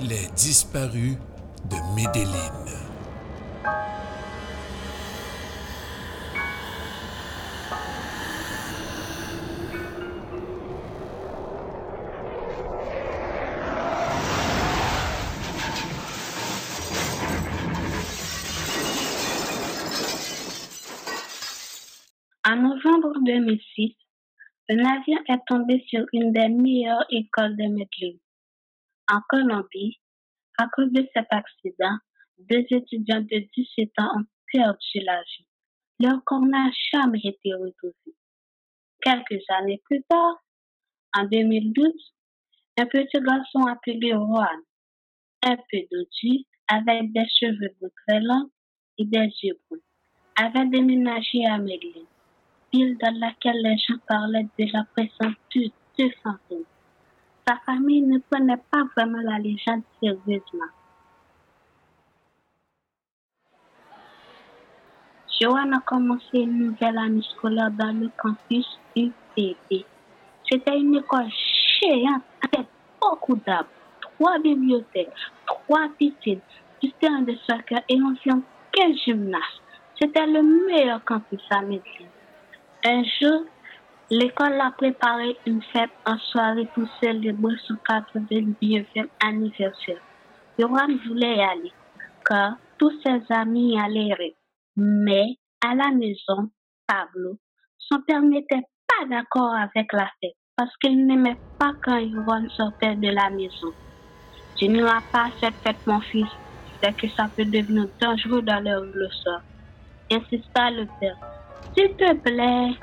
Les disparus de Medellín. En novembre 2006, le navire est tombé sur une des meilleures écoles de Medellín. En Colombie, à cause de cet accident, deux étudiants de 17 ans ont perdu la vie. Leur corps n'a jamais été retrouvé. Quelques années plus tard, en 2012, un petit garçon appelé Juan, un peu dodu, avec des cheveux très longs et des yeux bruns, avait déménagé à Medellín ville dans laquelle les gens parlaient de la présence de deux. Sa famille ne prenait pas vraiment la légende sérieusement. Joanne a commencé une nouvelle année scolaire dans le campus UPB. C'était une école géante avec beaucoup d'arbres, trois bibliothèques, trois piscines, du terrain de soccer et environ 15 gymnases. C'était le meilleur campus à Medellín. Un jour, l'école a préparé une fête en soirée pour célébrer son 89e anniversaire. Yoran voulait y aller, car tous ses amis y allaient. Mais à la maison, Pablo, son père n'était pas d'accord avec la fête parce qu'il n'aimait pas quand Yoran sortait de la maison. Je n'irai pas à cette fête, mon fils, c'est que ça peut devenir dangereux dans leur le soir. Insista le père. S'il te plaît,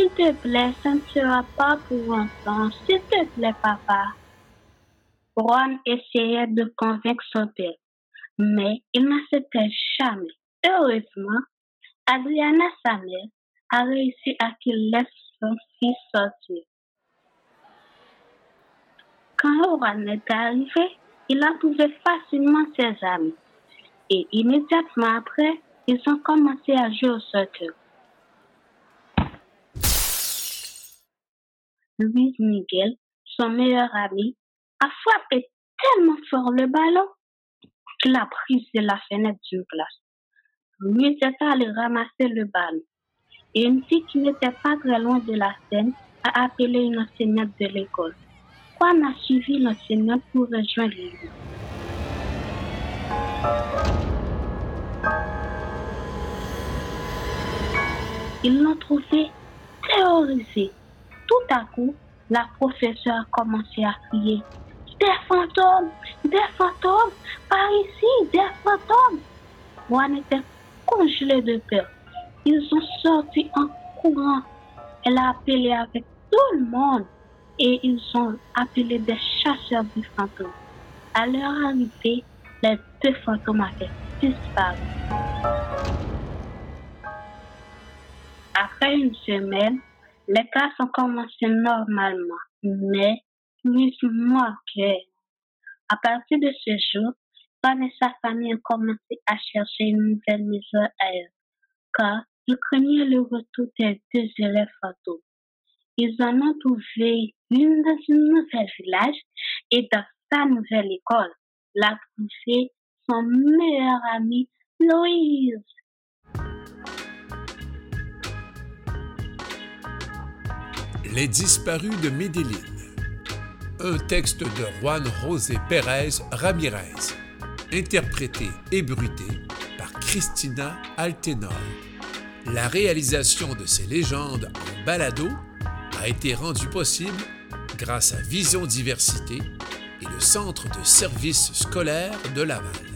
s'il te plaît, ça ne sera pas pour longtemps. S'il te plaît, papa. Juan essayait de convaincre son père, mais il n'acceptait jamais. Heureusement, Adriana, sa mère, a réussi à qu'il laisse son fils sortir. Quand Juan est arrivé, il a trouvé facilement ses amis. Et immédiatement après, ils ont commencé à jouer au soccer. Luis Miguel, son meilleur ami, a frappé tellement fort le ballon qu'il a brisé la fenêtre d'une classe. Luis est allé ramasser le ballon et une fille qui n'était pas très loin de la scène a appelé une enseignante de l'école. Juan a suivi l'enseignante pour rejoindre lui. Ils l'ont trouvé terrorisé tout à coup, la professeure a commencé à crier Des fantômes Des fantômes Par ici Des fantômes Juan était congelé de peur. Ils sont sortis en courant. Elle a appelé avec tout le monde et ils ont appelé des chasseurs de fantômes. À leur arrivée, les deux fantômes avaient disparu. Après une semaine, les classes ont commencé normalement, mais plus manquait. À partir de ce jour, Juan et sa famille ont commencé à chercher une nouvelle maison ailleurs, car ils craignaient le retour des deux élèves fantômes. Ils en ont trouvé une dans un nouvel village et dans sa nouvelle école. La trouvé son meilleur ami, Louise. Les disparus de Medellín. Un texte de Juan José Pérez Ramirez, interprété et bruité par Christina Altenor. La réalisation de ces légendes en balado a été rendue possible grâce à Vision Diversité et le Centre de services scolaires de Laval.